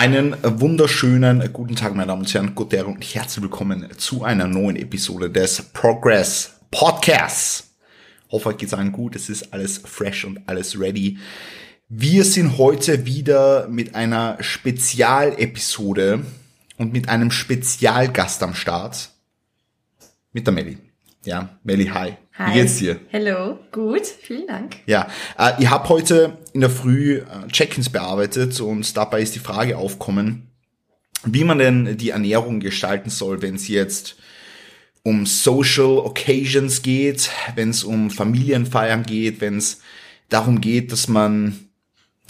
Einen wunderschönen guten Tag, meine Damen und Herren, gute und herzlich willkommen zu einer neuen Episode des Progress Podcasts. Hoffe, euch geht's allen gut, es ist alles fresh und alles ready. Wir sind heute wieder mit einer Spezialepisode und mit einem Spezialgast am Start. Mit der Melli. Ja, Melli, hi. Hi. Wie geht's dir? Hello, gut, vielen Dank. Ja, äh, ich habe heute in der Früh äh, Check-ins bearbeitet und dabei ist die Frage aufkommen, wie man denn die Ernährung gestalten soll, wenn es jetzt um Social Occasions geht, wenn es um Familienfeiern geht, wenn es darum geht, dass man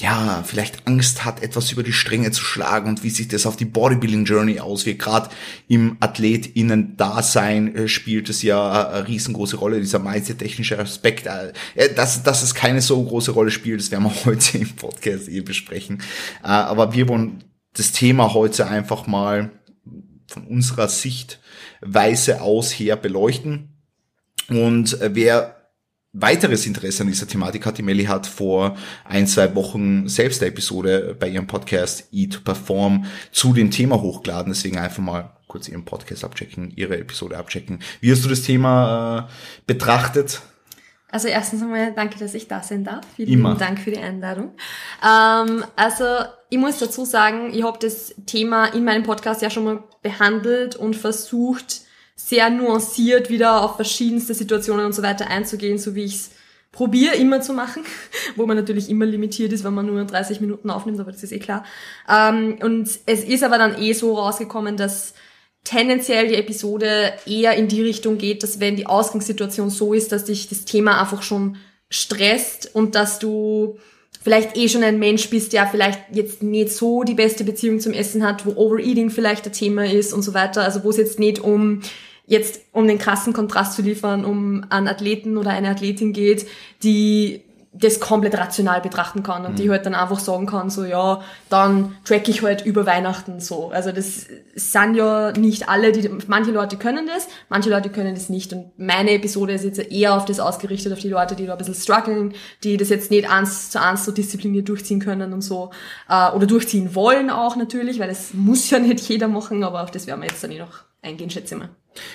ja, vielleicht Angst hat, etwas über die Stränge zu schlagen und wie sich das auf die Bodybuilding Journey auswirkt. Gerade im AthletInnen-Dasein äh, spielt es ja eine riesengroße Rolle, dieser mindset-technische Aspekt. Äh, dass, dass es keine so große Rolle spielt, das werden wir heute im Podcast eh besprechen. Äh, aber wir wollen das Thema heute einfach mal von unserer Sichtweise aus her beleuchten. Und wer weiteres Interesse an dieser Thematik hat. Die Melli hat vor ein, zwei Wochen selbst eine Episode bei ihrem Podcast Eat Perform zu dem Thema hochgeladen. Deswegen einfach mal kurz ihren Podcast abchecken, ihre Episode abchecken. Wie hast du das Thema äh, betrachtet? Also erstens einmal danke, dass ich da sein darf. Vielen Immer. Dank für die Einladung. Ähm, also ich muss dazu sagen, ich habe das Thema in meinem Podcast ja schon mal behandelt und versucht, sehr nuanciert wieder auf verschiedenste Situationen und so weiter einzugehen, so wie ich es probiere immer zu machen, wo man natürlich immer limitiert ist, wenn man nur 30 Minuten aufnimmt, aber das ist eh klar. Ähm, und es ist aber dann eh so rausgekommen, dass tendenziell die Episode eher in die Richtung geht, dass wenn die Ausgangssituation so ist, dass dich das Thema einfach schon stresst und dass du vielleicht eh schon ein Mensch bist, der vielleicht jetzt nicht so die beste Beziehung zum Essen hat, wo Overeating vielleicht ein Thema ist und so weiter, also wo es jetzt nicht um jetzt um den krassen Kontrast zu liefern, um einen Athleten oder eine Athletin geht, die das komplett rational betrachten kann und mhm. die halt dann einfach sagen kann, so ja, dann track ich halt über Weihnachten so. Also das sind ja nicht alle, die, manche Leute können das, manche Leute können das nicht. Und meine Episode ist jetzt eher auf das ausgerichtet, auf die Leute, die da ein bisschen strugglen, die das jetzt nicht eins zu eins so diszipliniert durchziehen können und so. Äh, oder durchziehen wollen auch natürlich, weil das muss ja nicht jeder machen, aber auf das werden wir jetzt dann eh noch eingehen, schätze ich mal.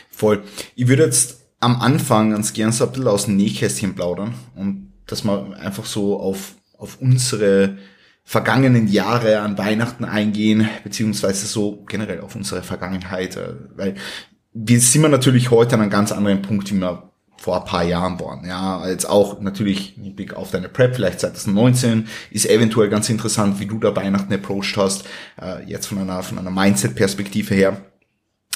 Voll. Ich würde jetzt am Anfang ganz gern so ein bisschen aus dem Nähkästchen plaudern und dass wir einfach so auf, auf unsere vergangenen Jahre an Weihnachten eingehen, beziehungsweise so generell auf unsere Vergangenheit, äh, weil wir sind wir natürlich heute an einem ganz anderen Punkt, wie wir vor ein paar Jahren waren. Ja, jetzt auch natürlich mit Blick auf deine Prep, vielleicht 2019, ist eventuell ganz interessant, wie du da Weihnachten approached hast, äh, jetzt von einer, von einer Mindset-Perspektive her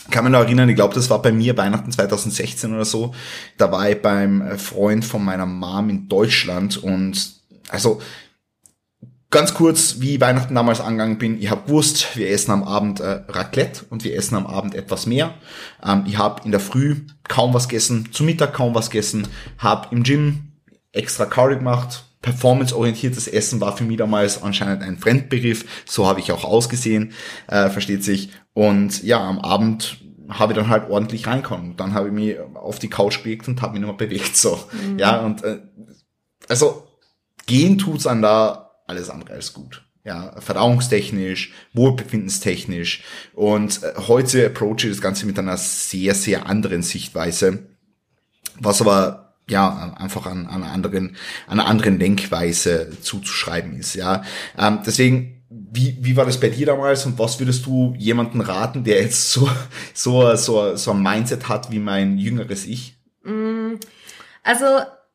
kann man noch erinnern, ich glaube, das war bei mir Weihnachten 2016 oder so. Da war ich beim Freund von meiner Mom in Deutschland und also ganz kurz, wie Weihnachten damals angegangen bin. Ich habe gewusst, wir essen am Abend äh, Raclette und wir essen am Abend etwas mehr. Ähm, ich habe in der Früh kaum was gegessen, zu Mittag kaum was gegessen, habe im Gym extra Cardio gemacht, performanceorientiertes Essen war für mich damals anscheinend ein Fremdbegriff. So habe ich auch ausgesehen, äh, versteht sich. Und ja, am Abend habe ich dann halt ordentlich reinkommen. Dann habe ich mich auf die Couch gelegt und habe mich nochmal bewegt. So, mhm. ja und äh, also gehen tut's an da alles andere als gut. Ja, verdauungstechnisch, wohlbefindenstechnisch. Und äh, heute approache ich das Ganze mit einer sehr, sehr anderen Sichtweise. Was aber ja, einfach an, an einer anderen, an einer anderen Denkweise zuzuschreiben ist, ja. Ähm, deswegen, wie, wie war das bei dir damals und was würdest du jemanden raten, der jetzt so, so, so, so ein Mindset hat wie mein jüngeres Ich? Mm, also,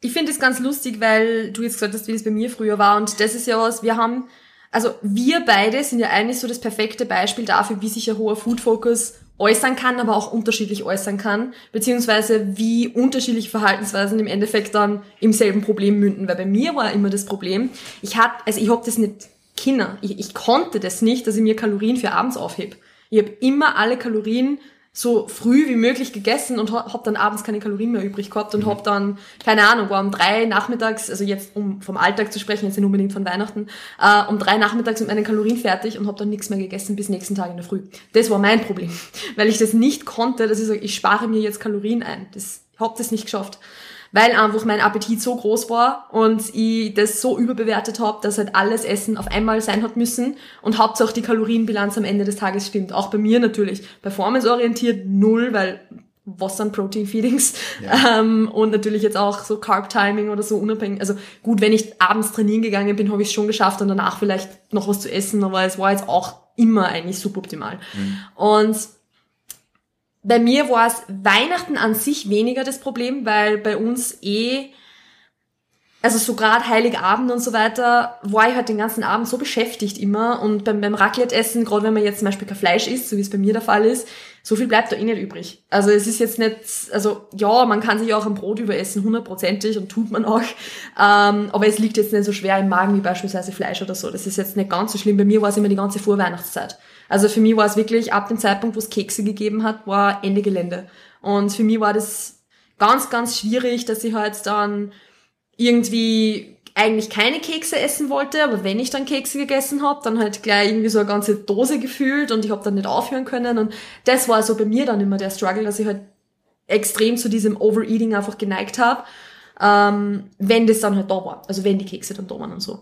ich finde es ganz lustig, weil du jetzt gesagt hast, wie das bei mir früher war und das ist ja was, wir haben, also wir beide sind ja eigentlich so das perfekte Beispiel dafür, wie sich ein hoher Food Focus äußern kann, aber auch unterschiedlich äußern kann, beziehungsweise wie unterschiedliche Verhaltensweisen im Endeffekt dann im selben Problem münden. Weil bei mir war immer das Problem, ich hatte, also ich hab das nicht Kinder, ich, ich konnte das nicht, dass ich mir Kalorien für abends aufhebe. Ich habe immer alle Kalorien so früh wie möglich gegessen und hab dann abends keine Kalorien mehr übrig gehabt und mhm. hab dann, keine Ahnung, war um drei nachmittags, also jetzt um vom Alltag zu sprechen, jetzt nicht unbedingt von Weihnachten, äh, um drei nachmittags mit meinen Kalorien fertig und hab dann nichts mehr gegessen bis nächsten Tag in der Früh. Das war mein Problem, weil ich das nicht konnte, dass ich sage, ich spare mir jetzt Kalorien ein. Das, ich hab das nicht geschafft weil einfach mein Appetit so groß war und ich das so überbewertet habe, dass halt alles Essen auf einmal sein hat müssen und Hauptsache die Kalorienbilanz am Ende des Tages stimmt. Auch bei mir natürlich. Performance-orientiert null, weil was dann Protein Feedings ja. ähm, und natürlich jetzt auch so Carb Timing oder so unabhängig. Also gut, wenn ich abends trainieren gegangen bin, habe ich es schon geschafft und danach vielleicht noch was zu essen, aber es war jetzt auch immer eigentlich suboptimal. Mhm. Und bei mir war es Weihnachten an sich weniger das Problem, weil bei uns eh, also so gerade Heiligabend und so weiter, war ich halt den ganzen Abend so beschäftigt immer und beim, beim Raclette-Essen, gerade wenn man jetzt zum Beispiel kein Fleisch isst, so wie es bei mir der Fall ist, so viel bleibt da eh nicht übrig. Also es ist jetzt nicht, also ja, man kann sich auch ein Brot überessen, hundertprozentig und tut man auch, ähm, aber es liegt jetzt nicht so schwer im Magen wie beispielsweise Fleisch oder so. Das ist jetzt nicht ganz so schlimm. Bei mir war es immer die ganze Vorweihnachtszeit. Also für mich war es wirklich ab dem Zeitpunkt, wo es Kekse gegeben hat, war Ende Gelände. Und für mich war das ganz, ganz schwierig, dass ich halt dann irgendwie eigentlich keine Kekse essen wollte, aber wenn ich dann Kekse gegessen habe, dann halt gleich irgendwie so eine ganze Dose gefühlt und ich habe dann nicht aufhören können. Und das war so bei mir dann immer der Struggle, dass ich halt extrem zu diesem Overeating einfach geneigt habe, ähm, wenn das dann halt da war. Also wenn die Kekse dann da waren und so.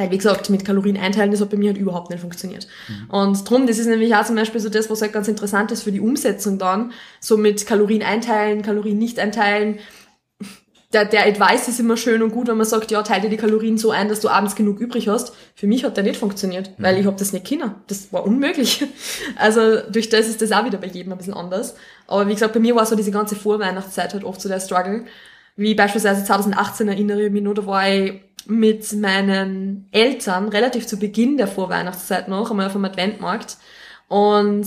Weil, wie gesagt, mit Kalorien einteilen, das hat bei mir halt überhaupt nicht funktioniert. Mhm. Und drum, das ist nämlich auch zum Beispiel so das, was halt ganz interessant ist für die Umsetzung dann, so mit Kalorien einteilen, Kalorien nicht einteilen. Der, der Advice ist immer schön und gut, wenn man sagt, ja, teile dir die Kalorien so ein, dass du abends genug übrig hast. Für mich hat der nicht funktioniert, mhm. weil ich habe das nicht können. Das war unmöglich. Also durch das ist das auch wieder bei jedem ein bisschen anders. Aber wie gesagt, bei mir war so diese ganze Vorweihnachtszeit halt oft so der Struggle. Wie beispielsweise 2018 erinnere ich mich nur, da war ich mit meinen Eltern relativ zu Beginn der Vorweihnachtszeit noch einmal auf dem Adventmarkt und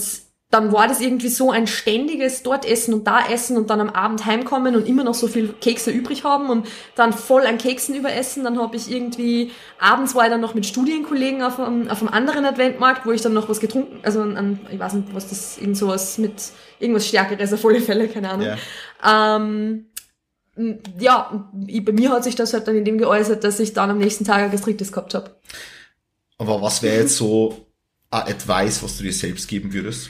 dann war das irgendwie so ein ständiges dort essen und da essen und dann am Abend heimkommen und immer noch so viel Kekse übrig haben und dann voll an Keksen überessen. Dann habe ich irgendwie, abends war ich dann noch mit Studienkollegen auf einem, auf einem anderen Adventmarkt, wo ich dann noch was getrunken, also an, ich weiß nicht, was das, irgend sowas mit, irgendwas Stärkeres auf alle Fälle, keine Ahnung. Yeah. Ähm, ja, bei mir hat sich das halt dann in dem geäußert, dass ich dann am nächsten Tag ein Gastritis gehabt habe. Aber was wäre jetzt so ein Advice, was du dir selbst geben würdest?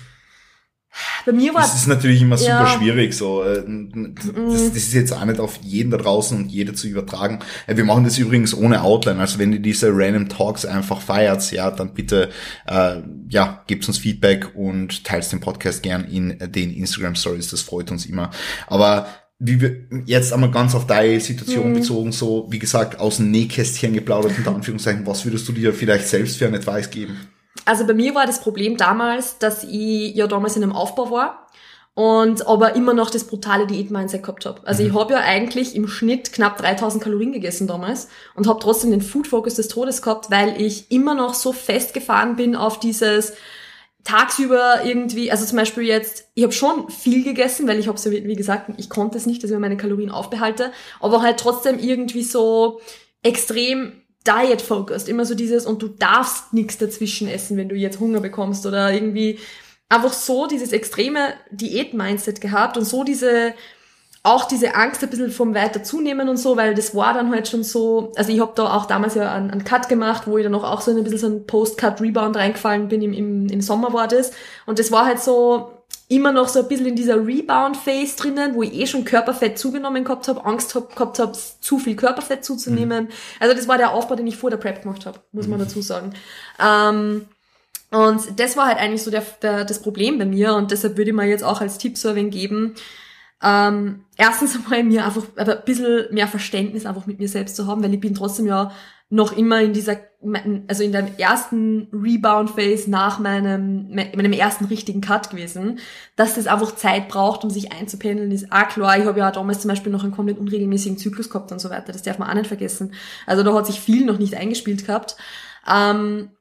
Bei mir war das ist natürlich immer super ja. schwierig so. Äh, das, das, ist jetzt auch nicht auf jeden da draußen und jeder zu übertragen. Äh, wir machen das übrigens ohne Outline. Also wenn ihr diese Random Talks einfach feiert, ja, dann bitte äh, ja gebt uns Feedback und teilt den Podcast gern in den Instagram Stories. Das freut uns immer. Aber wie wir jetzt einmal ganz auf deine Situation mhm. bezogen, so wie gesagt, aus dem Nähkästchen geplaudert, unter Anführungszeichen, was würdest du dir vielleicht selbst für einen Advice geben? Also bei mir war das Problem damals, dass ich ja damals in einem Aufbau war und aber immer noch das brutale Diät-Mindset gehabt habe. Also mhm. ich habe ja eigentlich im Schnitt knapp 3000 Kalorien gegessen damals und habe trotzdem den Food-Focus des Todes gehabt, weil ich immer noch so festgefahren bin auf dieses tagsüber irgendwie, also zum Beispiel jetzt, ich habe schon viel gegessen, weil ich habe so, wie gesagt, ich konnte es nicht, dass ich meine Kalorien aufbehalte, aber halt trotzdem irgendwie so extrem diet-focused, immer so dieses und du darfst nichts dazwischen essen, wenn du jetzt Hunger bekommst oder irgendwie einfach so dieses extreme Diät-Mindset gehabt und so diese auch diese Angst ein bisschen vom weiter zunehmen und so, weil das war dann halt schon so, also ich habe da auch damals ja einen, einen Cut gemacht, wo ich dann auch, so ein bisschen so ein Post-Cut-Rebound reingefallen bin, im, im, im Sommer war das. Und das war halt so immer noch so ein bisschen in dieser Rebound-Phase drinnen, wo ich eh schon Körperfett zugenommen gehabt habe, Angst hab, gehabt habe, zu viel Körperfett zuzunehmen. Mhm. Also das war der Aufbau, den ich vor der Prep gemacht habe, muss man mhm. dazu sagen. Ähm, und das war halt eigentlich so der, der, das Problem bei mir und deshalb würde ich mir jetzt auch als Tipp so geben, ähm, erstens einmal mir einfach ein bisschen mehr Verständnis einfach mit mir selbst zu haben, weil ich bin trotzdem ja noch immer in dieser, also in der ersten Rebound-Phase nach meinem, meinem ersten richtigen Cut gewesen, dass das einfach Zeit braucht, um sich einzupendeln, ist auch klar. Ich habe ja damals zum Beispiel noch einen komplett unregelmäßigen Zyklus gehabt und so weiter. Das darf man auch nicht vergessen. Also da hat sich viel noch nicht eingespielt gehabt. Ähm,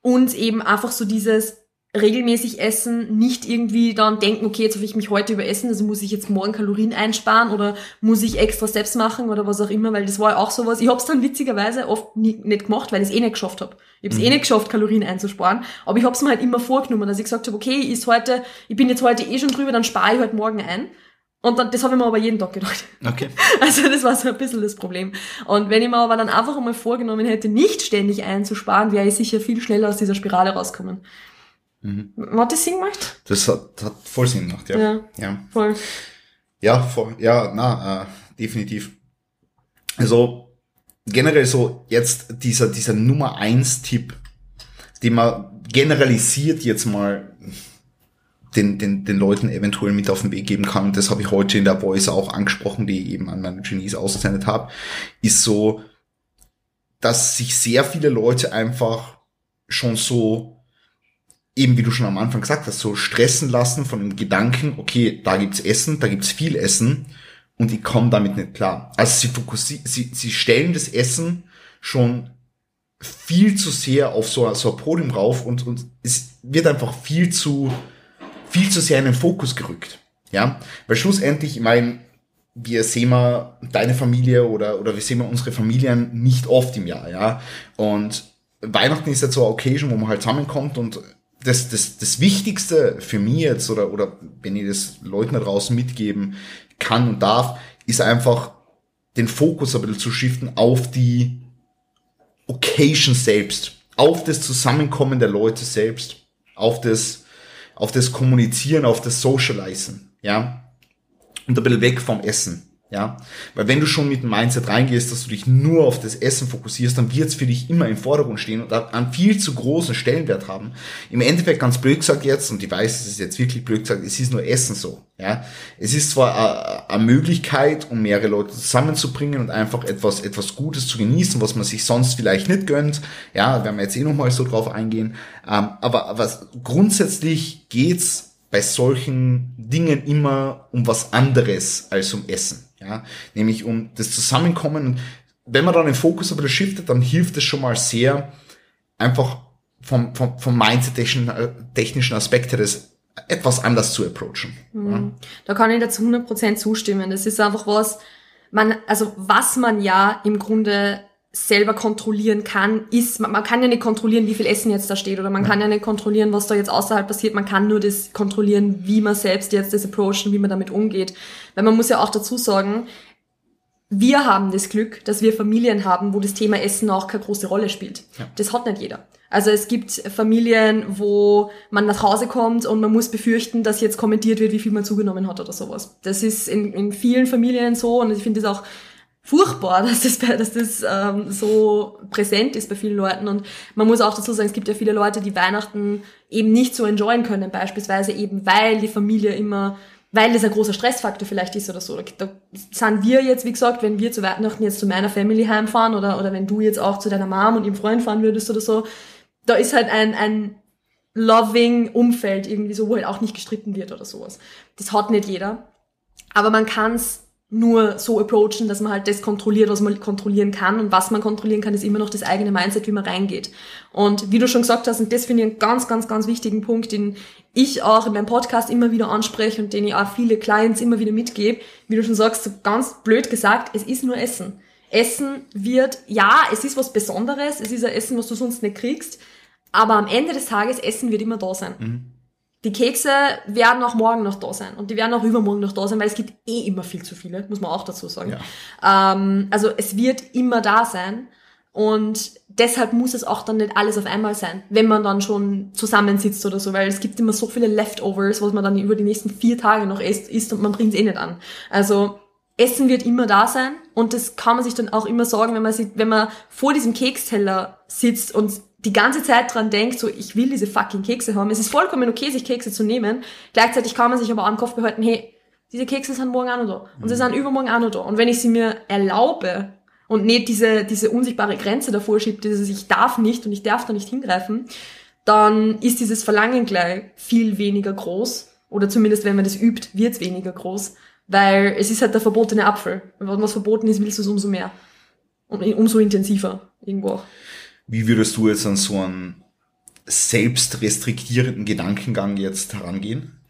und eben einfach so dieses, regelmäßig essen, nicht irgendwie dann denken, okay, jetzt habe ich mich heute überessen, also muss ich jetzt morgen Kalorien einsparen oder muss ich extra Steps machen oder was auch immer, weil das war ja auch sowas. Ich habe es dann witzigerweise oft nie, nicht gemacht, weil ich es eh nicht geschafft habe. Ich habe es eh mhm. eh nicht geschafft, Kalorien einzusparen, aber ich habe es mir halt immer vorgenommen, dass ich gesagt habe, okay, ist heute, ich bin jetzt heute eh schon drüber, dann spare ich heute morgen ein. Und dann, das habe ich mir aber jeden Tag gedacht. Okay. Also das war so ein bisschen das Problem. Und wenn ich mir aber dann einfach einmal vorgenommen hätte, nicht ständig einzusparen, wäre ich sicher viel schneller aus dieser Spirale rauskommen. Mhm. Hat das Sinn gemacht? Das hat, hat voll Sinn gemacht, ja. Ja, ja. voll. Ja, voll, ja, na, äh, definitiv. Also generell so jetzt dieser, dieser Nummer eins Tipp, den man generalisiert jetzt mal den, den, den Leuten eventuell mit auf den Weg geben kann, und das habe ich heute in der Voice auch angesprochen, die ich eben an meine Genies ausgesendet habe, ist so, dass sich sehr viele Leute einfach schon so, eben wie du schon am Anfang gesagt hast, so stressen lassen von dem Gedanken, okay, da gibt's Essen, da gibt's viel Essen und ich komme damit nicht klar. Also sie fokussieren, sie, sie stellen das Essen schon viel zu sehr auf so, so ein Podium rauf und, und es wird einfach viel zu, viel zu sehr in den Fokus gerückt. Ja, weil schlussendlich, ich meine, wir sehen mal deine Familie oder, oder wir sehen mal unsere Familien nicht oft im Jahr, ja. Und Weihnachten ist jetzt so eine Occasion, wo man halt zusammenkommt und das, das, das Wichtigste für mich jetzt oder, oder wenn ich das Leuten da draußen mitgeben kann und darf, ist einfach den Fokus ein bisschen zu shiften auf die Occasion selbst, auf das Zusammenkommen der Leute selbst, auf das, auf das Kommunizieren, auf das Socializen, ja und ein bisschen weg vom Essen. Ja, weil wenn du schon mit dem Mindset reingehst, dass du dich nur auf das Essen fokussierst, dann wird es für dich immer im Vordergrund stehen und einen viel zu großen Stellenwert haben. Im Endeffekt ganz blöd gesagt jetzt, und ich weiß, es ist jetzt wirklich blöd gesagt, es ist nur Essen so. Ja, es ist zwar eine Möglichkeit, um mehrere Leute zusammenzubringen und einfach etwas, etwas Gutes zu genießen, was man sich sonst vielleicht nicht gönnt. Ja, werden wir jetzt eh nochmal so drauf eingehen. Ähm, aber, aber grundsätzlich geht's bei solchen Dingen immer um was anderes als um Essen. Ja? Nämlich um das Zusammenkommen. wenn man dann den Fokus ein bisschen shiftet, dann hilft es schon mal sehr, einfach vom, vom, vom Mindset-technischen Aspekt her das etwas anders zu approachen. Mhm. Ja? Da kann ich dazu 100% zustimmen. Das ist einfach was, man, also was man ja im Grunde selber kontrollieren kann, ist, man, man, kann ja nicht kontrollieren, wie viel Essen jetzt da steht oder man ja. kann ja nicht kontrollieren, was da jetzt außerhalb passiert, man kann nur das kontrollieren, wie man selbst jetzt das approachen, wie man damit umgeht. Weil man muss ja auch dazu sagen, wir haben das Glück, dass wir Familien haben, wo das Thema Essen auch keine große Rolle spielt. Ja. Das hat nicht jeder. Also es gibt Familien, wo man nach Hause kommt und man muss befürchten, dass jetzt kommentiert wird, wie viel man zugenommen hat oder sowas. Das ist in, in vielen Familien so und ich finde das auch furchtbar, dass das, dass das ähm, so präsent ist bei vielen Leuten. Und man muss auch dazu sagen, es gibt ja viele Leute, die Weihnachten eben nicht so enjoyen können, beispielsweise eben, weil die Familie immer, weil das ein großer Stressfaktor vielleicht ist oder so. Da sind wir jetzt, wie gesagt, wenn wir zu Weihnachten jetzt zu meiner Family heimfahren oder, oder wenn du jetzt auch zu deiner Mom und ihrem Freund fahren würdest oder so, da ist halt ein, ein loving Umfeld irgendwie so, wo halt auch nicht gestritten wird oder sowas. Das hat nicht jeder. Aber man kann's nur so approachen, dass man halt das kontrolliert, was man kontrollieren kann. Und was man kontrollieren kann, ist immer noch das eigene Mindset, wie man reingeht. Und wie du schon gesagt hast, und das finde ich einen ganz, ganz, ganz wichtigen Punkt, den ich auch in meinem Podcast immer wieder anspreche und den ich auch viele Clients immer wieder mitgebe, wie du schon sagst, so ganz blöd gesagt, es ist nur Essen. Essen wird, ja, es ist was Besonderes, es ist ein Essen, was du sonst nicht kriegst, aber am Ende des Tages, Essen wird immer da sein. Mhm. Die Kekse werden auch morgen noch da sein und die werden auch übermorgen noch da sein, weil es gibt eh immer viel zu viele, muss man auch dazu sagen. Ja. Ähm, also es wird immer da sein und deshalb muss es auch dann nicht alles auf einmal sein, wenn man dann schon zusammensitzt oder so, weil es gibt immer so viele Leftovers, was man dann über die nächsten vier Tage noch isst, isst und man bringt es eh nicht an. Also Essen wird immer da sein und das kann man sich dann auch immer sagen, wenn man, sich, wenn man vor diesem Keksteller sitzt und die ganze Zeit dran denkt, so ich will diese fucking Kekse haben. Es ist vollkommen okay, sich Kekse zu nehmen. Gleichzeitig kann man sich aber am Kopf behalten, hey, diese Kekse sind morgen auch noch da. Und sie mhm. sind übermorgen auch noch da. Und wenn ich sie mir erlaube und nicht diese, diese unsichtbare Grenze davor schiebe, dieses ich darf nicht und ich darf da nicht hingreifen, dann ist dieses Verlangen gleich viel weniger groß. Oder zumindest, wenn man das übt, wird es weniger groß. Weil es ist halt der verbotene Apfel. Und wenn was verboten ist, willst du es umso mehr. Und umso intensiver irgendwo auch. Wie würdest du jetzt an so einen selbstrestriktierenden Gedankengang jetzt herangehen?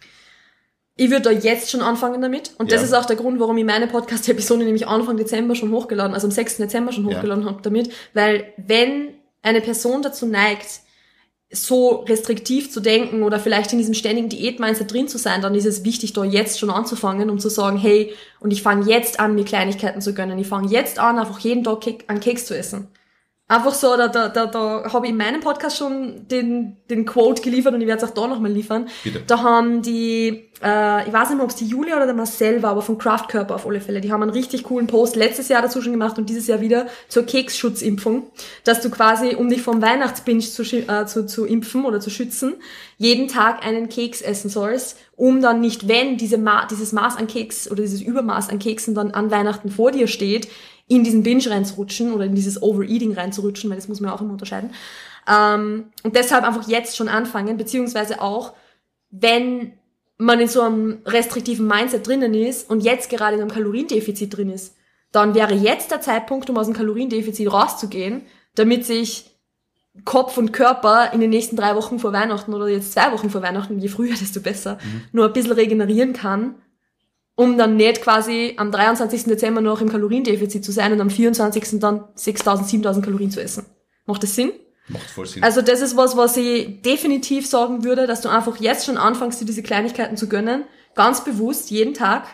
Ich würde da jetzt schon anfangen damit. Und ja. das ist auch der Grund, warum ich meine Podcast-Episode nämlich Anfang Dezember schon hochgeladen, also am 6. Dezember schon hochgeladen ja. habe damit. Weil wenn eine Person dazu neigt, so restriktiv zu denken oder vielleicht in diesem ständigen Diätmindset drin zu sein, dann ist es wichtig, da jetzt schon anzufangen, um zu sagen, hey, und ich fange jetzt an, mir Kleinigkeiten zu gönnen. Ich fange jetzt an, einfach jeden Tag an Keks zu essen Einfach so, da, da, da, da habe ich in meinem Podcast schon den, den Quote geliefert und ich werde es auch da nochmal liefern. Bitte. Da haben die, äh, ich weiß nicht mehr, ob es die Julia oder der Marcel war, aber von Kraftkörper auf alle Fälle, die haben einen richtig coolen Post letztes Jahr dazu schon gemacht und dieses Jahr wieder zur Keksschutzimpfung, dass du quasi, um dich vom Weihnachtsbinge zu, äh, zu, zu impfen oder zu schützen, jeden Tag einen Keks essen sollst, um dann nicht, wenn diese Ma dieses Maß an Keks oder dieses Übermaß an Keksen dann an Weihnachten vor dir steht, in diesen Binge reinzurutschen oder in dieses Overeating reinzurutschen, weil das muss man auch immer unterscheiden. Ähm, und deshalb einfach jetzt schon anfangen, beziehungsweise auch, wenn man in so einem restriktiven Mindset drinnen ist und jetzt gerade in einem Kaloriendefizit drin ist, dann wäre jetzt der Zeitpunkt, um aus dem Kaloriendefizit rauszugehen, damit sich Kopf und Körper in den nächsten drei Wochen vor Weihnachten oder jetzt zwei Wochen vor Weihnachten, je früher, desto besser, nur ein bisschen regenerieren kann, um dann nicht quasi am 23. Dezember noch im Kaloriendefizit zu sein und am 24. dann 6000, 7000 Kalorien zu essen. Macht das Sinn? Macht voll Sinn. Also das ist was, was ich definitiv sagen würde, dass du einfach jetzt schon anfängst, dir diese Kleinigkeiten zu gönnen, ganz bewusst, jeden Tag,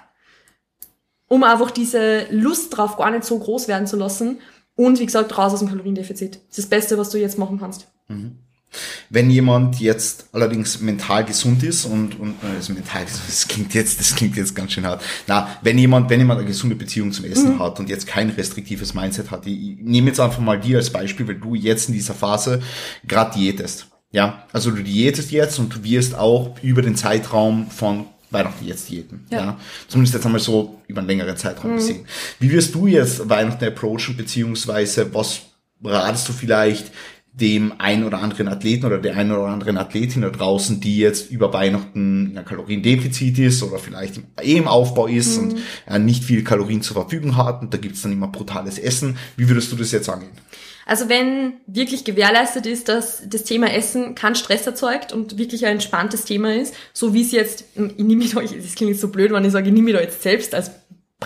um einfach diese Lust drauf gar nicht so groß werden zu lassen und wie gesagt, raus aus dem Kaloriendefizit. Das ist das Beste, was du jetzt machen kannst. Wenn jemand jetzt allerdings mental gesund ist und, und äh, also mental gesund, das klingt jetzt, das klingt jetzt ganz schön hart. Na, wenn jemand, wenn jemand eine gesunde Beziehung zum Essen hat und jetzt kein restriktives Mindset hat, ich, ich nehme jetzt einfach mal dir als Beispiel, weil du jetzt in dieser Phase gerade diätest. Ja, also du diätest jetzt und du wirst auch über den Zeitraum von Weihnachten jetzt diäten. Ja. Ja. Zumindest jetzt einmal so über einen längeren Zeitraum gesehen. Wie wirst du jetzt Weihnachten approachen, beziehungsweise was ratest du vielleicht dem einen oder anderen Athleten oder der einen oder anderen Athletin da draußen, die jetzt über Weihnachten in einem Kaloriendefizit ist oder vielleicht im, eh im Aufbau ist und äh, nicht viel Kalorien zur Verfügung hat und da gibt's dann immer brutales Essen. Wie würdest du das jetzt angehen? Also wenn wirklich gewährleistet ist, dass das Thema Essen keinen Stress erzeugt und wirklich ein entspanntes Thema ist, so wie es jetzt, ich nehme mich da, das klingt jetzt so blöd, wenn ich sage, ich nehme mich da jetzt selbst als,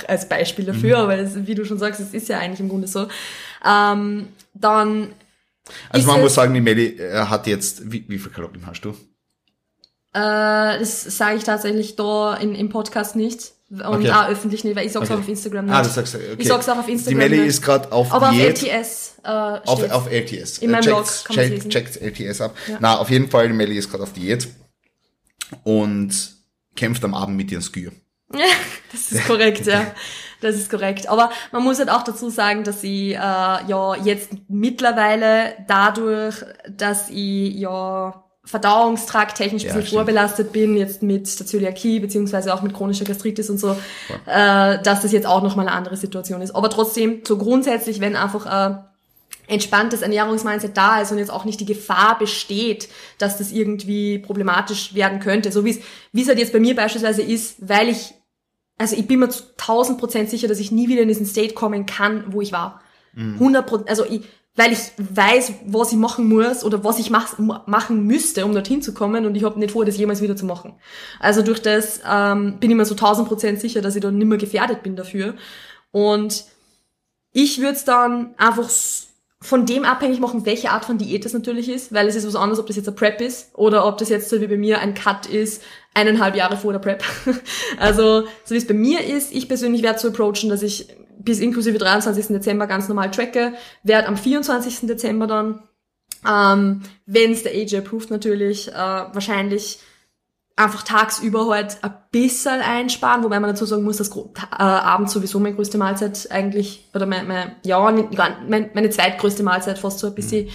als Beispiel dafür, aber das, wie du schon sagst, es ist ja eigentlich im Grunde so, ähm, dann Also man muss sagen, die Melli äh, hat jetzt, wie, wie viel Kalorien hast du? Äh, das sage ich tatsächlich da in, im Podcast nicht. Und Okay. auch öffentlich nicht, weil ich sag's Okay. auch auf Instagram nicht. Ah, das sagst du, okay. Ich sag's auch auf Instagram Die Melli nicht. ist gerade auf Aber auf Diät. LTS äh, Auf, auf LTS. In meinem Äh, Blog checkt, kann man's checkt, checkt LTS ab. Ja. Na, auf jeden Fall, die Melli ist gerade auf Diät und kämpft am Abend mit ihren Skür. Das ist korrekt, ja. Das ist korrekt. Aber man muss halt auch dazu sagen, dass ich äh, ja jetzt mittlerweile dadurch, dass ich ja verdauungstrakttechnisch ein Ja, bisschen stimmt. vorbelastet bin, jetzt mit der Zöliakie, beziehungsweise auch mit chronischer Gastritis und so, äh, dass das jetzt auch nochmal eine andere Situation ist. Aber trotzdem, so grundsätzlich, wenn einfach äh, entspanntes Ernährungsmindset da ist und jetzt auch nicht die Gefahr besteht, dass das irgendwie problematisch werden könnte. So wie es, wie es halt jetzt bei mir beispielsweise ist, weil ich, also ich bin mir zu 1000 Prozent sicher, dass ich nie wieder in diesen State kommen kann, wo ich war. 100 Prozent, also ich, weil ich weiß, was ich machen muss oder was ich mach, machen müsste, um dorthin zu kommen und ich habe nicht vor, das jemals wieder zu machen. Also durch das ähm, bin ich mir so 1000 Prozent sicher, dass ich da nicht mehr gefährdet bin dafür. Und ich würde es dann einfach von dem abhängig machen, welche Art von Diät das natürlich ist, weil es ist was anderes, ob das jetzt ein Prep ist oder ob das jetzt so wie bei mir ein Cut ist, eineinhalb Jahre vor der Prep. also, so wie es bei mir ist, ich persönlich werde so approachen, dass ich bis inklusive 23. Dezember ganz normal tracke, werde am 24. Dezember dann, ähm, wenn es der AJ approved natürlich, äh, wahrscheinlich einfach tagsüber halt ein bisschen einsparen, wobei man dazu sagen muss, dass äh, abends sowieso meine größte Mahlzeit eigentlich, oder mein, mein, ja, mein, meine zweitgrößte Mahlzeit fast so ein bisschen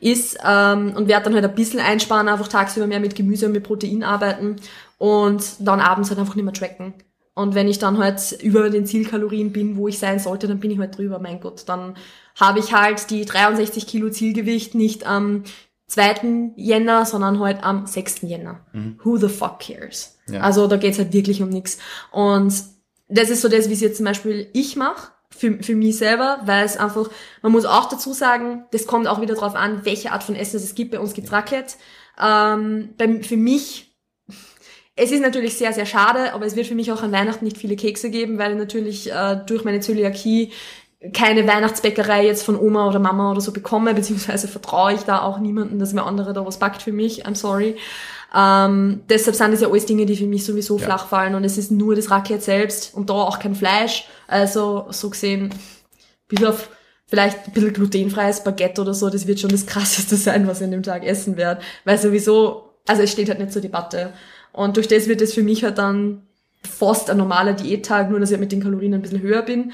ist ähm, und werde dann halt ein bisschen einsparen, einfach tagsüber mehr mit Gemüse und mit Protein arbeiten und dann abends halt einfach nicht mehr tracken. Und wenn ich dann halt über den Zielkalorien bin, wo ich sein sollte, dann bin ich halt drüber, mein Gott. Dann habe ich halt die 63 Kilo Zielgewicht nicht am 2. Jänner, sondern halt am 6. Jänner. Who the fuck cares? Ja. Also da geht's halt wirklich um nichts. Und das ist so das, wie es jetzt zum Beispiel ich mache, für, für mich selber, weil es einfach, man muss auch dazu sagen, das kommt auch wieder drauf an, welche Art von Essen es gibt. Bei uns gibt's Raclette. Ähm, bei, für mich es ist natürlich sehr, sehr schade, aber es wird für mich auch an Weihnachten nicht viele Kekse geben, weil ich natürlich äh, durch meine Zöliakie keine Weihnachtsbäckerei jetzt von Oma oder Mama oder so bekomme, beziehungsweise vertraue ich da auch niemanden, dass mir andere da was backt für mich. I'm sorry. Ähm, deshalb sind das ja alles Dinge, die für mich sowieso Ja. flach fallen und es ist nur das Raclette selbst und da auch kein Fleisch. Also so gesehen, bis auf vielleicht ein bisschen glutenfreies Baguette oder so, das wird schon das krasseste sein, was ich an dem Tag essen werde. Weil sowieso, also es steht halt nicht zur Debatte. Und durch das wird es für mich halt dann fast ein normaler Diättag, nur dass ich halt mit den Kalorien ein bisschen höher bin.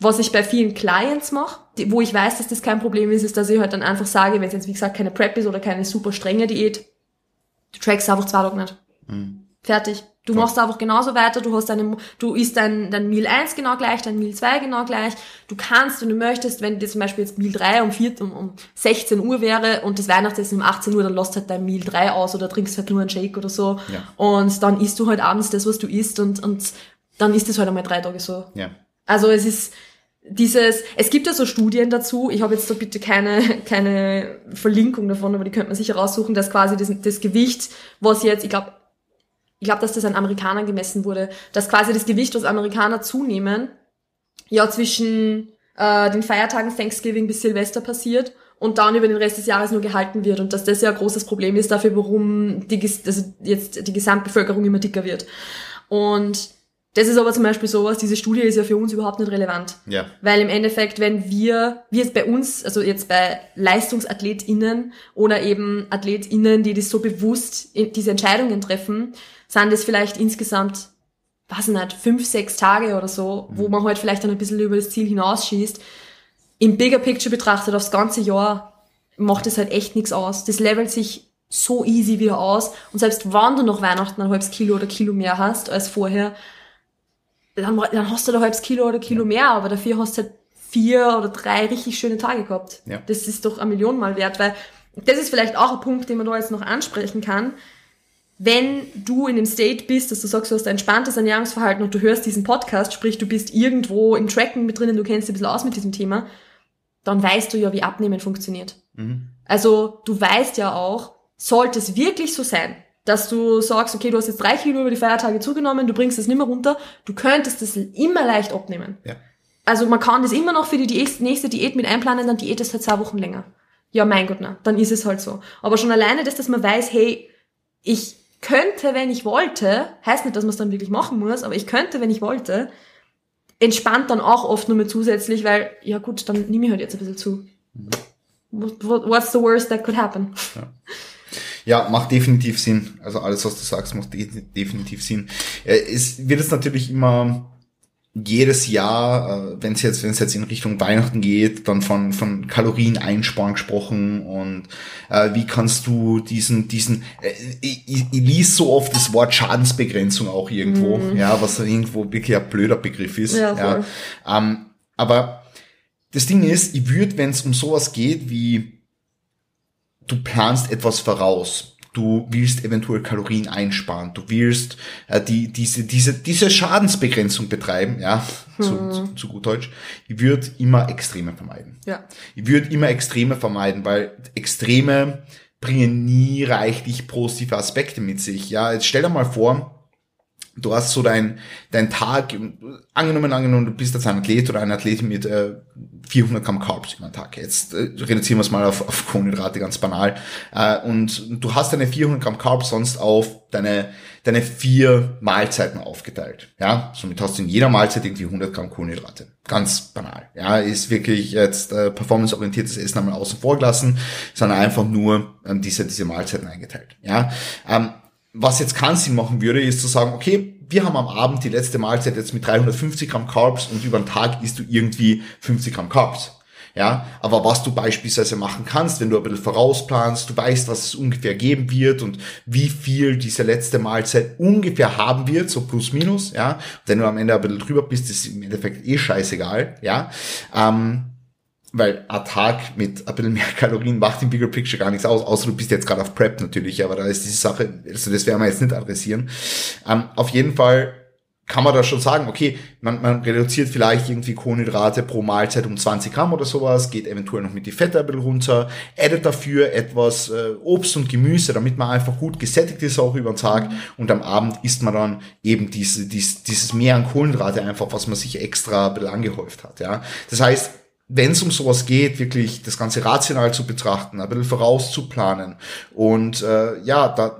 Was ich bei vielen Clients mache, wo ich weiß, dass das kein Problem ist, ist, dass ich halt dann einfach sage, wenn es jetzt wie gesagt keine Prep ist oder keine super strenge Diät, du trackst einfach zwei Tage nicht. Mhm. Fertig. Du Voll. machst einfach genauso weiter, du hast deine, du isst dein, dein Meal 1 genau gleich, dein Meal 2 genau gleich. Du kannst, wenn du möchtest, wenn dir zum Beispiel jetzt Meal 3 um 4, um, um 16 Uhr wäre und das Weihnachtsessen um 18 Uhr, dann lässt halt dein Meal 3 aus oder trinkst halt nur einen Shake oder so. Ja. Und dann isst du halt abends das, was du isst und, und dann isst es halt einmal drei Tage so. Ja. Also es ist, dieses, es gibt ja so Studien dazu, ich habe jetzt da bitte keine, keine Verlinkung davon, aber die könnte man sicher raussuchen, dass quasi das, das Gewicht, was jetzt, ich glaube, ich glaube, dass das an Amerikanern gemessen wurde, dass quasi das Gewicht, was Amerikaner zunehmen, ja zwischen äh, den Feiertagen Thanksgiving bis Silvester passiert und dann über den Rest des Jahres nur gehalten wird und dass das ja ein großes Problem ist dafür, warum die, also jetzt die Gesamtbevölkerung immer dicker wird. Und das ist aber zum Beispiel sowas, diese Studie ist ja für uns überhaupt nicht relevant. Ja. Weil im Endeffekt, wenn wir, wie jetzt bei uns, also jetzt bei LeistungsathletInnen oder eben AthletInnen, die das so bewusst diese Entscheidungen treffen, sind es vielleicht insgesamt, weiß nicht, fünf, sechs Tage oder so, mhm. wo man halt vielleicht dann ein bisschen über das Ziel hinausschießt. Im Bigger Picture betrachtet aufs ganze Jahr macht es halt echt nichts aus. Das levelt sich so easy wieder aus. Und selbst wenn du noch Weihnachten ein halbes Kilo oder Kilo mehr hast als vorher, dann, dann hast du ein halbes Kilo oder Kilo mehr, aber dafür hast du halt vier oder drei richtig schöne Tage gehabt. Ja. Das ist doch eine Million mal wert, weil das ist vielleicht auch ein Punkt, den man da jetzt noch ansprechen kann wenn du in dem State bist, dass du sagst, du hast ein entspanntes Ernährungsverhalten und du hörst diesen Podcast, sprich du bist irgendwo im Tracken mit drinnen, du kennst dich ein bisschen aus mit diesem Thema, dann weißt du ja, wie Abnehmen funktioniert. Mhm. Also du weißt ja auch, sollte es wirklich so sein, dass du sagst, okay, du hast jetzt drei Kilo über die Feiertage zugenommen, du bringst es nicht mehr runter, du könntest es immer leicht abnehmen. Ja. Also man kann das immer noch für die nächste Diät mit einplanen, dann Diät ist halt zwei Wochen länger. Ja, mein Gott, na, dann ist es halt so. Aber schon alleine das, dass man weiß, hey, ich könnte, wenn ich wollte, heißt nicht, dass man es dann wirklich machen muss, aber ich könnte, wenn ich wollte, entspannt dann auch oft nur mit zusätzlich, weil, ja gut, dann nehme ich halt jetzt ein bisschen zu. Mhm. What's the worst that could happen? Ja. ja. macht definitiv Sinn. Also alles, was du sagst, macht definitiv Sinn. Es wird es natürlich immer jedes Jahr, äh, wenn es jetzt, wenn es jetzt in Richtung Weihnachten geht, dann von von Kalorien einsparen gesprochen und äh, wie kannst du diesen diesen äh, ich, ich, ich lies so oft das Wort Schadensbegrenzung auch irgendwo, mhm. ja, was irgendwo wirklich ein blöder Begriff ist. Ja, ja. Ähm, aber das Ding ist, ich würde, wenn es um sowas geht wie du planst etwas voraus du willst eventuell Kalorien einsparen, du willst äh, die, diese, diese, diese Schadensbegrenzung betreiben, ja, hm. zu, zu, zu gut Deutsch, ich würde immer Extreme vermeiden. Ja. Ich würde immer Extreme vermeiden, weil Extreme bringen nie reichlich positive Aspekte mit sich. Ja, jetzt stell dir mal vor, du hast so dein, dein Tag, angenommen, angenommen, du bist jetzt ein Athlet oder ein Athlet mit äh, 400 Gramm Carbs über den Tag. Jetzt äh, reduzieren wir es mal auf, auf Kohlenhydrate, ganz banal. Äh, und du hast deine 400 Gramm Carbs sonst auf deine, deine vier Mahlzeiten aufgeteilt. Ja, somit hast du in jeder Mahlzeit irgendwie 100 Gramm Kohlenhydrate. Ganz banal. Ja, ist wirklich jetzt äh, performanceorientiertes Essen einmal außen vor gelassen, sondern einfach nur ähm, diese, diese Mahlzeiten eingeteilt. Ja, ähm, was jetzt keinen Sinn machen würde, ist zu sagen, okay, wir haben am Abend die letzte Mahlzeit jetzt mit 350 Gramm Carbs und über den Tag isst du irgendwie 50 Gramm Carbs. Ja, aber was du beispielsweise machen kannst, wenn du ein bisschen vorausplanst, du weißt, was es ungefähr geben wird und wie viel diese letzte Mahlzeit ungefähr haben wird, so plus minus, ja. wenn du am Ende ein bisschen drüber bist, ist im Endeffekt eh scheißegal, ja. Ähm, weil ein Tag mit ein bisschen mehr Kalorien macht im Bigger Picture gar nichts aus, außer du bist jetzt gerade auf Prep natürlich, aber da ist diese Sache, also das werden wir jetzt nicht adressieren. Ähm, auf jeden Fall kann man da schon sagen, okay, man, man reduziert vielleicht irgendwie Kohlenhydrate pro Mahlzeit um 20 Gramm oder sowas, geht eventuell noch mit die Fette ein bisschen runter, addet dafür etwas äh, Obst und Gemüse, damit man einfach gut gesättigt ist auch über den Tag und am Abend isst man dann eben diese, dies, dieses Mehr an Kohlenhydrate einfach, was man sich extra ein bisschen angehäuft hat, ja. Das heißt, wenn es um sowas geht, wirklich das Ganze rational zu betrachten, ein bisschen vorauszuplanen und äh, ja, da,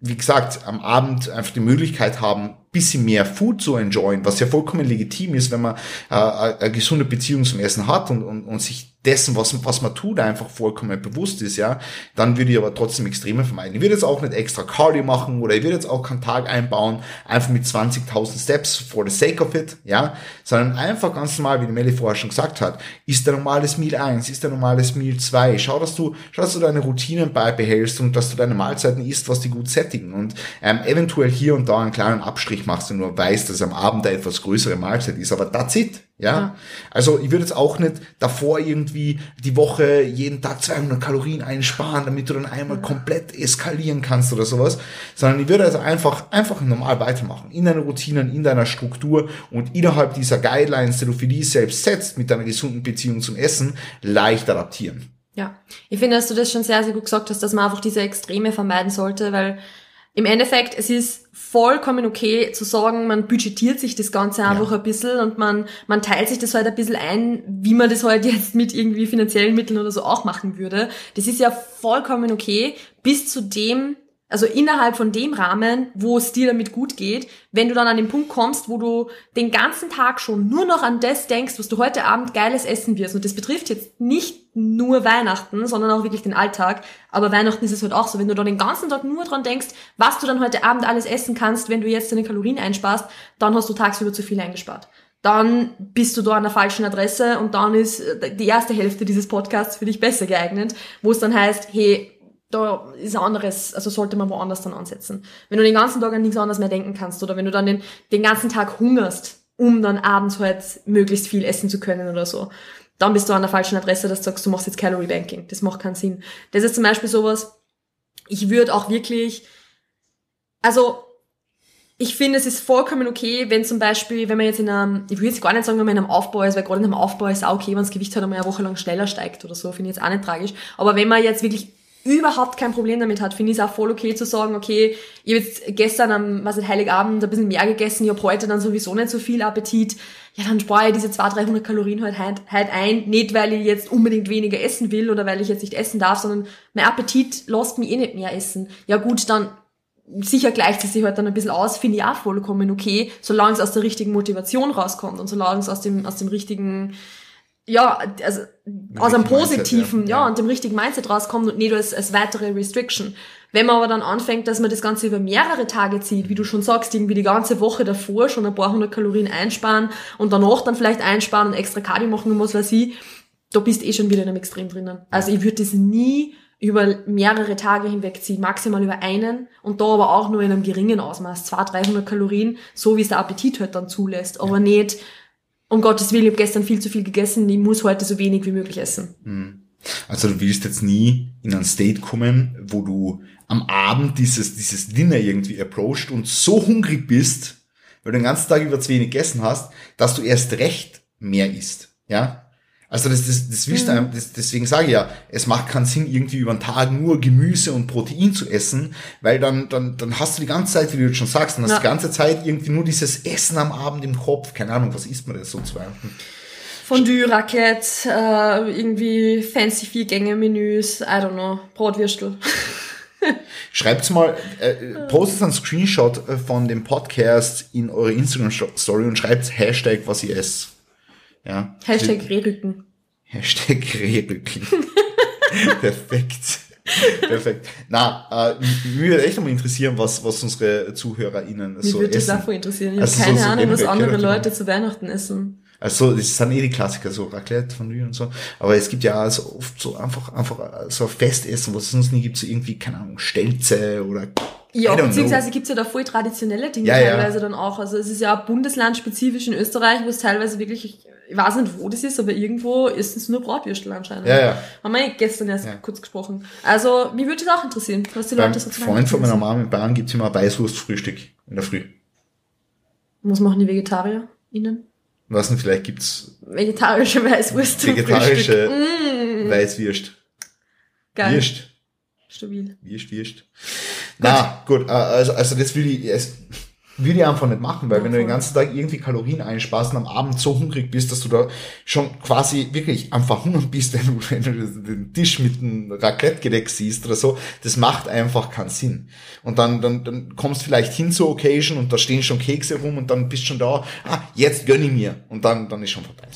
wie gesagt, am Abend einfach die Möglichkeit haben, bisschen mehr Food zu enjoyen, was ja vollkommen legitim ist, wenn man äh, eine gesunde Beziehung zum Essen hat und, und, und sich dessen, was, was man tut, einfach vollkommen bewusst ist, ja, dann würde ich aber trotzdem Extreme vermeiden. Ich würde jetzt auch nicht extra Cardio machen oder ich würde jetzt auch keinen Tag einbauen, einfach mit 20.000 Steps for the sake of it, ja, sondern einfach ganz normal, wie die Melli vorher schon gesagt hat, ist der normales Meal 1, ist der normales Meal 2, schau, dass du, schau, dass du deine Routinen beibehältst und dass du deine Mahlzeiten isst, was die gut sättigen und ähm, eventuell hier und da einen kleinen Abstrich machst und nur weißt, dass am Abend eine etwas größere Mahlzeit ist, aber that's it, ja? ja. Also ich würde jetzt auch nicht davor irgendwie die Woche jeden Tag 200 Kalorien einsparen, damit du dann einmal komplett eskalieren kannst oder sowas, sondern ich würde also einfach, einfach normal weitermachen. In deiner Routinen, in deiner Struktur und innerhalb dieser Guidelines, die du für dich selbst setzt, mit deiner gesunden Beziehung zum Essen, leicht adaptieren. Ja, ich finde, dass du das schon sehr, sehr gut gesagt hast, dass man einfach diese Extreme vermeiden sollte, weil im Endeffekt, es ist vollkommen okay zu sagen, man budgetiert sich das Ganze einfach ja. ein bisschen und man, man teilt sich das halt ein bisschen ein, wie man das halt jetzt mit irgendwie finanziellen Mitteln oder so auch machen würde. Das ist ja vollkommen okay, bis zu dem, also innerhalb von dem Rahmen, wo es dir damit gut geht, wenn du dann an den Punkt kommst, wo du den ganzen Tag schon nur noch an das denkst, was du heute Abend geiles essen wirst. Und das betrifft jetzt nicht nur Weihnachten, sondern auch wirklich den Alltag. Aber Weihnachten ist es halt auch so. Wenn du da den ganzen Tag nur dran denkst, was du dann heute Abend alles essen kannst, wenn du jetzt deine Kalorien einsparst, dann hast du tagsüber zu viel eingespart dann bist du da an der falschen Adresse und dann ist die erste Hälfte dieses Podcasts für dich besser geeignet, wo es dann heißt, hey, da ist ein anderes, also sollte man woanders dann ansetzen. Wenn du den ganzen Tag an nichts anderes mehr denken kannst oder wenn du dann den, den ganzen Tag hungerst, um dann abends halt möglichst viel essen zu können oder so, dann bist du an der falschen Adresse, dass du sagst, du machst jetzt Calorie Banking. Das macht keinen Sinn. Das ist zum Beispiel sowas, ich würde auch wirklich, also ich finde, es ist vollkommen okay, wenn zum Beispiel, wenn man jetzt in einem, ich will jetzt gar nicht sagen, wenn man in einem Aufbau ist, weil gerade in einem Aufbau ist es auch okay, wenn das Gewicht halt einmal eine Woche lang schneller steigt oder so, finde ich jetzt auch nicht tragisch. Aber wenn man jetzt wirklich überhaupt kein Problem damit hat, finde ich es auch voll okay zu sagen, okay, ich habe jetzt gestern am was ist, Heiligabend ein bisschen mehr gegessen, ich habe heute dann sowieso nicht so viel Appetit, ja, dann spare ich diese 200, 300 Kalorien halt, halt, halt ein, nicht weil ich jetzt unbedingt weniger essen will oder weil ich jetzt nicht essen darf, sondern mein Appetit lässt mich eh nicht mehr essen. Ja gut, dann sicher gleicht es sich halt dann ein bisschen aus, finde ich auch vollkommen okay, solange es aus der richtigen Motivation rauskommt und solange es aus dem, aus dem richtigen ja, also aus einem positiven, Mindset, ja. ja, und dem richtigen Mindset rauskommt und nicht als, als weitere Restriction. Wenn man aber dann anfängt, dass man das Ganze über mehrere Tage zieht, wie du schon sagst, irgendwie die ganze Woche davor schon ein paar hundert Kalorien einsparen und danach dann vielleicht einsparen und extra Cardio machen und was weiß ich, da bist eh schon wieder in einem Extrem drinnen. Also ich würde das nie über mehrere Tage hinweg ziehen, maximal über einen und da aber auch nur in einem geringen Ausmaß, 200, 300 Kalorien, so wie es der Appetit halt dann zulässt, aber ja. nicht um Gottes Willen, ich habe gestern viel zu viel gegessen, ich muss heute so wenig wie möglich essen. Hm. Also du willst jetzt nie in ein State kommen, wo du am Abend dieses, dieses Dinner irgendwie approachst und so hungrig bist, weil du den ganzen Tag über zu wenig gegessen hast, dass du erst recht mehr isst. Ja? Also das, das, das wisst mhm. das, deswegen sage ich ja, es macht keinen Sinn, irgendwie über den Tag nur Gemüse und Protein zu essen, weil dann, dann, dann hast du die ganze Zeit, wie du jetzt schon sagst, dann hast du ja. die ganze Zeit irgendwie nur dieses Essen am Abend im Kopf. Keine Ahnung, was isst man das so zwei? Fondue, Raclette, äh, irgendwie fancy Vier-Gänge-Menüs, I don't know, Brotwürstel. Schreibt's mal, äh, postet einen Screenshot äh, von dem Podcast in eure Instagram-Story und schreibt Hashtag, was ihr esst. Ja. Hashtag Rehrücken. Hashtag Rehrücken. Perfekt. Perfekt. Na, äh, mich würde echt mal interessieren, was, was unsere ZuhörerInnen mich so essen. Mich würde das auch interessieren. Ich also habe keine so, Ahnung, was andere Leute zu Weihnachten essen. Also, das sind eh die Klassiker, so Raclette, Fondue und so. Aber es gibt ja so oft so einfach, einfach so Festessen, was es sonst nie gibt, so irgendwie, keine Ahnung, Stelze oder ja, beziehungsweise gibt's ja da voll traditionelle Dinge ja, teilweise ja. dann auch. Also es ist ja bundeslandspezifisch in Österreich, wo es teilweise wirklich ich weiß nicht, wo das ist, aber irgendwo ist es nur Bratwürstel anscheinend. Ja, ja. Haben wir gestern erst kurz gesprochen. Also, mich würde das auch interessieren, was die Beim Leute so Freund von meiner Mama in Bayern gibt's immer Weißwurstfrühstück in der Früh. Was machen die VegetarierInnen? Was denn, vielleicht gibt's... Vegetarische Weißwurst Vegetarische mm. Weißwürst. Geil. Würst. Stabil. Würst, Würst. Na, gut, äh, also, also das will ich... Es, würde ich einfach nicht machen, weil wenn du den ganzen Tag irgendwie Kalorien einsparst und am Abend so hungrig bist, dass du da schon quasi wirklich am Verhungern bist, wenn du, wenn du den Tisch mit einem Raclette-Gedeck siehst oder so, das macht einfach keinen Sinn. Und dann, dann, dann kommst du vielleicht hin zur Occasion und da stehen schon Kekse rum und dann bist du schon da, ah, jetzt gönn ich mir. Und dann, dann ist schon vorbei.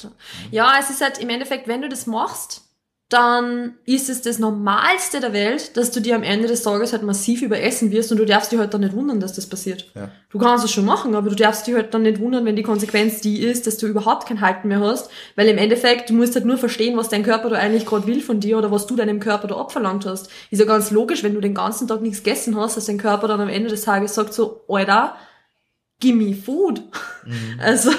Ja, es ist halt im Endeffekt, wenn du das machst, dann ist es das Normalste der Welt, dass du dir am Ende des Tages halt massiv überessen wirst und du darfst dich halt dann nicht wundern, dass das passiert. Ja. Du kannst es schon machen, aber du darfst dich halt dann nicht wundern, wenn die Konsequenz die ist, dass du überhaupt kein Halten mehr hast, weil im Endeffekt, du musst halt nur verstehen, was dein Körper da eigentlich gerade will von dir oder was du deinem Körper da abverlangt hast. Ist ja ganz logisch, wenn du den ganzen Tag nichts gegessen hast, dass dein Körper dann am Ende des Tages sagt so, Alter, gimme food. Mhm. Also,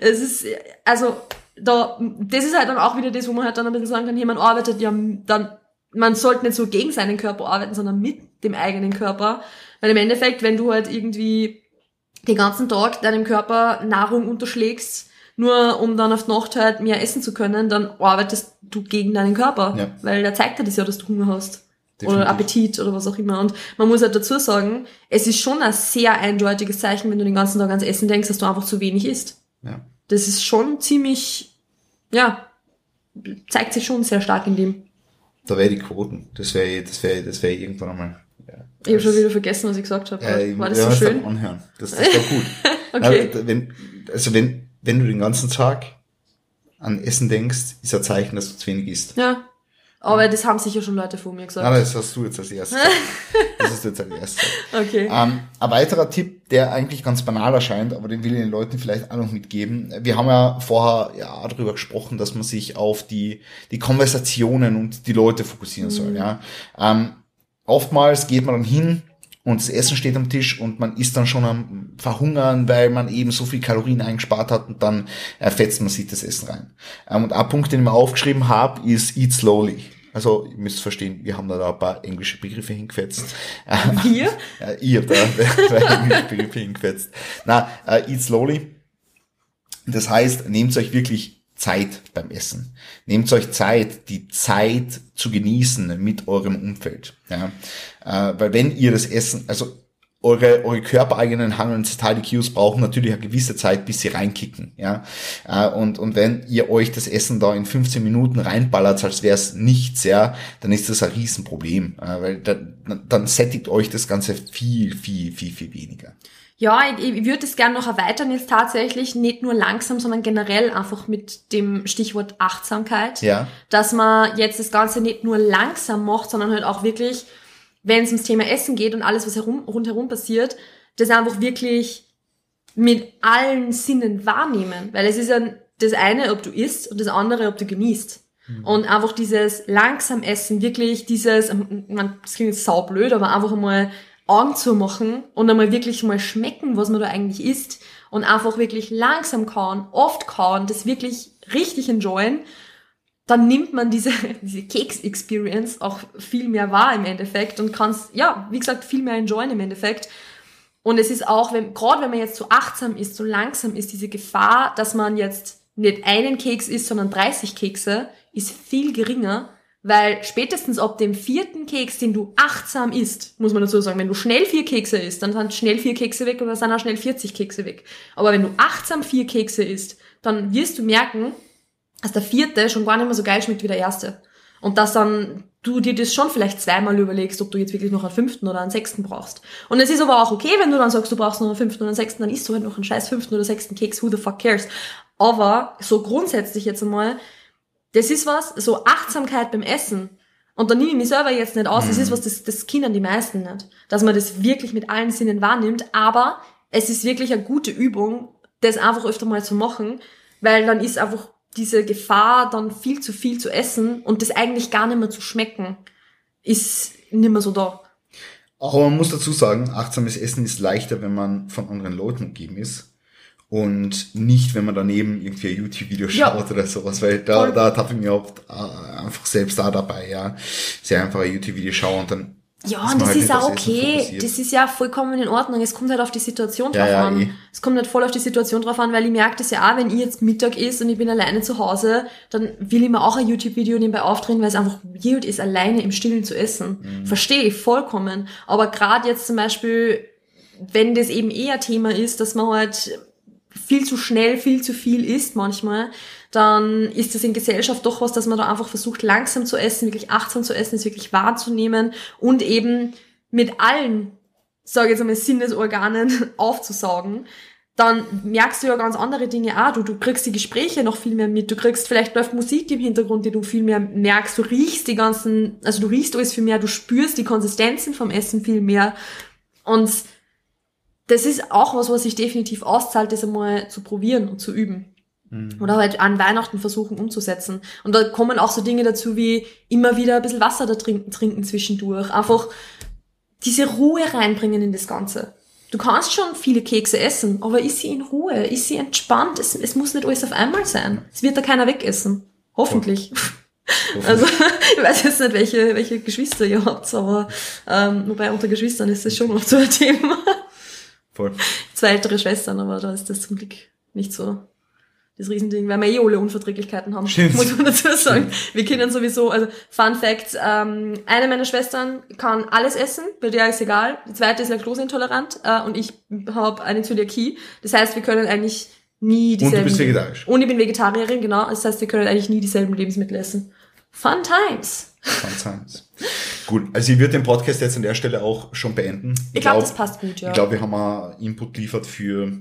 es ist, also, da, das ist halt dann auch wieder das, wo man halt dann ein bisschen sagen kann, hier, man arbeitet ja dann, man sollte nicht so gegen seinen Körper arbeiten, sondern mit dem eigenen Körper. Weil im Endeffekt, wenn du halt irgendwie den ganzen Tag deinem Körper Nahrung unterschlägst, nur um dann auf die Nacht halt mehr essen zu können, dann arbeitest du gegen deinen Körper. Ja. Weil der zeigt dir das ja, dass du Hunger hast. Definitiv. Oder Appetit oder was auch immer. Und man muss halt dazu sagen, es ist schon ein sehr eindeutiges Zeichen, wenn du den ganzen Tag ans Essen denkst, dass du einfach zu wenig isst. Ja. Das ist schon ziemlich ja, zeigt sich schon sehr stark in dem. Da wäre die Quoten. Das wäre das wäre das wäre irgendwann einmal. Ja, ich habe schon wieder vergessen, was ich gesagt habe. Äh, war das ja, so schön? Anhören. Das, das war gut. okay. Aber wenn, also wenn, wenn du den ganzen Tag an Essen denkst, ist ein Zeichen, dass du zu wenig isst. Ja. Aber das haben sicher schon Leute vor mir gesagt. Nein, das hast du jetzt als erstes. das ist jetzt als erstes. Okay. Ähm, ein weiterer Tipp, der eigentlich ganz banal erscheint, aber den will ich den Leuten vielleicht auch noch mitgeben. Wir haben ja vorher ja darüber gesprochen, dass man sich auf die, die Konversationen und die Leute fokussieren mhm. soll. Ja. Ähm, oftmals geht man dann hin, und das Essen steht am Tisch und man ist dann schon am Verhungern, weil man eben so viel Kalorien eingespart hat und dann äh, fetzt man sich das Essen rein. Ähm, und ein Punkt, den ich mir aufgeschrieben habe, ist Eat Slowly. Also, ihr müsst verstehen, wir haben da ein paar englische Begriffe hingefetzt. Wir? ja, ihr habt da englische Begriffe hingefetzt. Na, uh, Eat Slowly. Das heißt, nehmt euch wirklich Zeit beim Essen. Nehmt euch Zeit, die Zeit zu genießen mit eurem Umfeld. Ja? Äh, weil wenn ihr das Essen, also eure, eure körpereigenen und Satiety-Cues brauchen natürlich eine gewisse Zeit, bis sie reinkicken. Ja? Äh, und, und wenn ihr euch das Essen da in 15 Minuten reinballert, als wäre es nichts, ja, dann ist das ein Riesenproblem. Äh, weil da, dann sättigt euch das Ganze viel, viel, viel, viel weniger. Ja, ich, ich würde es gerne noch erweitern jetzt tatsächlich, nicht nur langsam, sondern generell einfach mit dem Stichwort Achtsamkeit. Ja. Dass man jetzt das Ganze nicht nur langsam macht, sondern halt auch wirklich, wenn es ums Thema Essen geht und alles, was herum, rundherum passiert, das einfach wirklich mit allen Sinnen wahrnehmen. Weil es ist ja das eine, ob du isst und das andere, ob du genießt. Mhm. Und einfach dieses langsam Essen, wirklich dieses, man, das klingt jetzt saublöd, aber einfach einmal Augen zu machen und einmal wirklich mal schmecken, was man da eigentlich isst und einfach wirklich langsam kauen, oft kauen, das wirklich richtig enjoyen, dann nimmt man diese, diese Keks-Experience auch viel mehr wahr im Endeffekt und kann es, ja, wie gesagt, viel mehr enjoyen im Endeffekt. Und es ist auch, wenn, gerade wenn man jetzt so achtsam ist, so langsam ist, diese Gefahr, dass man jetzt nicht einen Keks isst, sondern 30 Kekse, ist viel geringer, weil spätestens ab dem vierten Keks, den du achtsam isst, muss man dazu sagen, wenn du schnell vier Kekse isst, dann sind schnell vier Kekse weg oder sind auch schnell 40 Kekse weg. Aber wenn du achtsam vier Kekse isst, dann wirst du merken, dass der vierte schon gar nicht mehr so geil schmeckt wie der erste. Und dass dann du dir das schon vielleicht zweimal überlegst, ob du jetzt wirklich noch einen fünften oder einen sechsten brauchst. Und es ist aber auch okay, wenn du dann sagst, du brauchst noch einen fünften oder einen sechsten, dann isst du halt noch einen scheiß fünften oder sechsten Keks, who the fuck cares. Aber so grundsätzlich jetzt einmal, das ist was, so Achtsamkeit beim Essen. Und da nehme ich mich selber jetzt nicht aus, das ist mhm. was, das, das Kindern die meisten nicht. Dass man das wirklich mit allen Sinnen wahrnimmt, aber es ist wirklich eine gute Übung, das einfach öfter mal zu machen, weil dann ist einfach diese Gefahr, dann viel zu viel zu essen und das eigentlich gar nicht mehr zu schmecken, ist nicht mehr so da. Aber man muss dazu sagen, achtsames Essen ist leichter, wenn man von anderen Leuten umgeben ist und nicht, wenn man daneben irgendwie ein YouTube-Video schaut ja. oder sowas, weil da, Voll. da tappe ich mir oft äh, einfach selbst da dabei, ja. Sehr einfach ein YouTube-Video schauen und dann ja, und das halt ist auch okay. Das ist ja vollkommen in Ordnung. Es kommt halt auf die Situation drauf ja, ja, an. Eh. Es kommt halt voll auf die Situation drauf an, weil ich merke das ja auch, wenn ich jetzt Mittag ist und ich bin alleine zu Hause, dann will ich mir auch ein YouTube-Video nebenbei aufdrehen, weil es einfach weird ist, alleine im Stillen zu essen. Mhm. Verstehe ich vollkommen. Aber gerade jetzt zum Beispiel wenn das eben eher Thema ist, dass man halt viel zu schnell, viel zu viel isst manchmal, dann ist das in Gesellschaft doch was, dass man da einfach versucht, langsam zu essen, wirklich achtsam zu essen, es wirklich wahrzunehmen und eben mit allen, sage ich jetzt einmal, Sinnesorganen aufzusaugen dann merkst du ja ganz andere Dinge auch. Du, du kriegst die Gespräche noch viel mehr mit. Du kriegst, vielleicht läuft Musik im Hintergrund, die du viel mehr merkst. Du riechst die ganzen, also du riechst alles viel mehr. Du spürst die Konsistenzen vom Essen viel mehr. Und das ist auch was, was sich definitiv auszahlt, das einmal zu probieren und zu üben. Mhm. Oder halt an Weihnachten versuchen umzusetzen. Und da kommen auch so Dinge dazu wie immer wieder ein bisschen Wasser da trinken, trinken zwischendurch. Einfach diese Ruhe reinbringen in das Ganze. Du kannst schon viele Kekse essen, aber ist sie in Ruhe, ist sie entspannt. Es, es muss nicht alles auf einmal sein. Es wird da keiner wegessen. Hoffentlich. Hoffentlich. Also ich weiß jetzt nicht, welche, welche Geschwister ihr habt, aber ähm, wobei unter Geschwistern ist das schon oft so ein Thema. Voll. Zwei ältere Schwestern, aber da ist das zum Glück nicht so das Riesending, weil wir eh alle Unverträglichkeiten haben, Stimmt. muss man dazu sagen. Wir kennen sowieso, also Fun Fact, ähm, eine meiner Schwestern kann alles essen, bei der ist egal. Die zweite ist laktoseintolerant äh, und ich habe eine Zöliakie. Das heißt, wir können eigentlich nie dieselben... Und du bist vegetarisch. Und ich bin Vegetarierin, genau. Das heißt, wir können eigentlich nie dieselben Lebensmittel essen. Fun Times. Fun Times. gut, also ich würde den Podcast jetzt an der Stelle auch schon beenden. Ich, ich glaube, glaub, das passt gut, ja. Ich glaube, wir haben einen Input geliefert für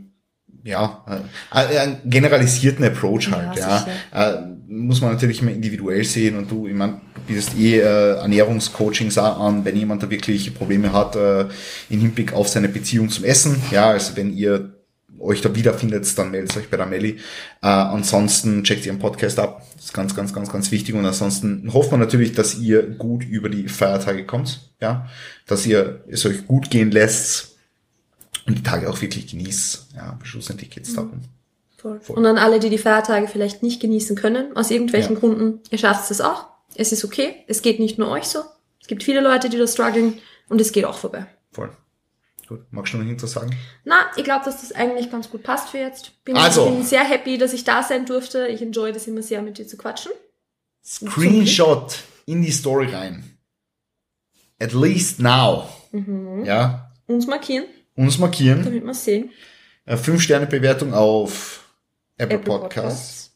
ja, äh, einen generalisierten Approach halt, ja. ja. Äh, muss man natürlich immer individuell sehen und du, ich meine, du bietest eh äh, Ernährungscoachings an, wenn jemand da wirklich Probleme hat äh, im Hinblick auf seine Beziehung zum Essen. Ja, also wenn ihr euch da wiederfindet, dann meldet euch bei der Melli. Äh, ansonsten checkt ihren Podcast ab. Das ist ganz, ganz, ganz, ganz wichtig. Und ansonsten hofft man natürlich, dass ihr gut über die Feiertage kommt. Ja, dass ihr es euch gut gehen lässt und die Tage auch wirklich genießt. Ja, schlussendlich geht's darum. Voll. Voll. Und an alle, die die Feiertage vielleicht nicht genießen können, aus irgendwelchen ja. Gründen, ihr schafft es auch. Es ist okay. Es geht nicht nur euch so. Es gibt viele Leute, die da strugglen und es geht auch vorbei. Voll. Gut. Magst du noch irgendwas sagen? Na, ich glaube, dass das eigentlich ganz gut passt für jetzt. Bin, also. bin sehr happy, dass ich da sein durfte. Ich enjoy das immer sehr, mit dir zu quatschen. Screenshot in die Story rein. At least now. Mhm. Ja. Uns markieren uns markieren. Damit wir sehen. Äh, fünf Sterne Bewertung auf Apple, Apple Podcasts. Podcasts.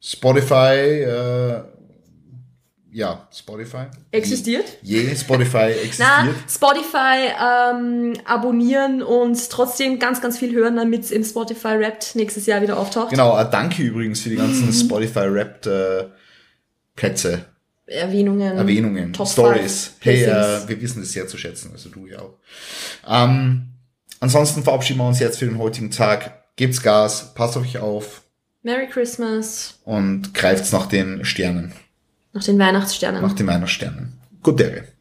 Spotify, äh, ja, Spotify. Existiert? Je, Spotify existiert. Na, Spotify ähm, abonnieren und trotzdem ganz, ganz viel hören, damit es im Spotify Wrapped nächstes Jahr wieder auftaucht. Genau, äh, danke übrigens für die ganzen mhm. Spotify Wrapped äh, Plätze. Erwähnungen. Erwähnungen, Top Stories. Hey, äh, wir wissen das sehr zu schätzen, also du ja auch. Ähm, Ansonsten verabschieden wir uns jetzt für den heutigen Tag. Gebt's Gas, passt auf euch auf. Merry Christmas. Und greift's nach den Sternen. Nach den Weihnachtssternen. Nach den Weihnachtssternen. Gute Ehre.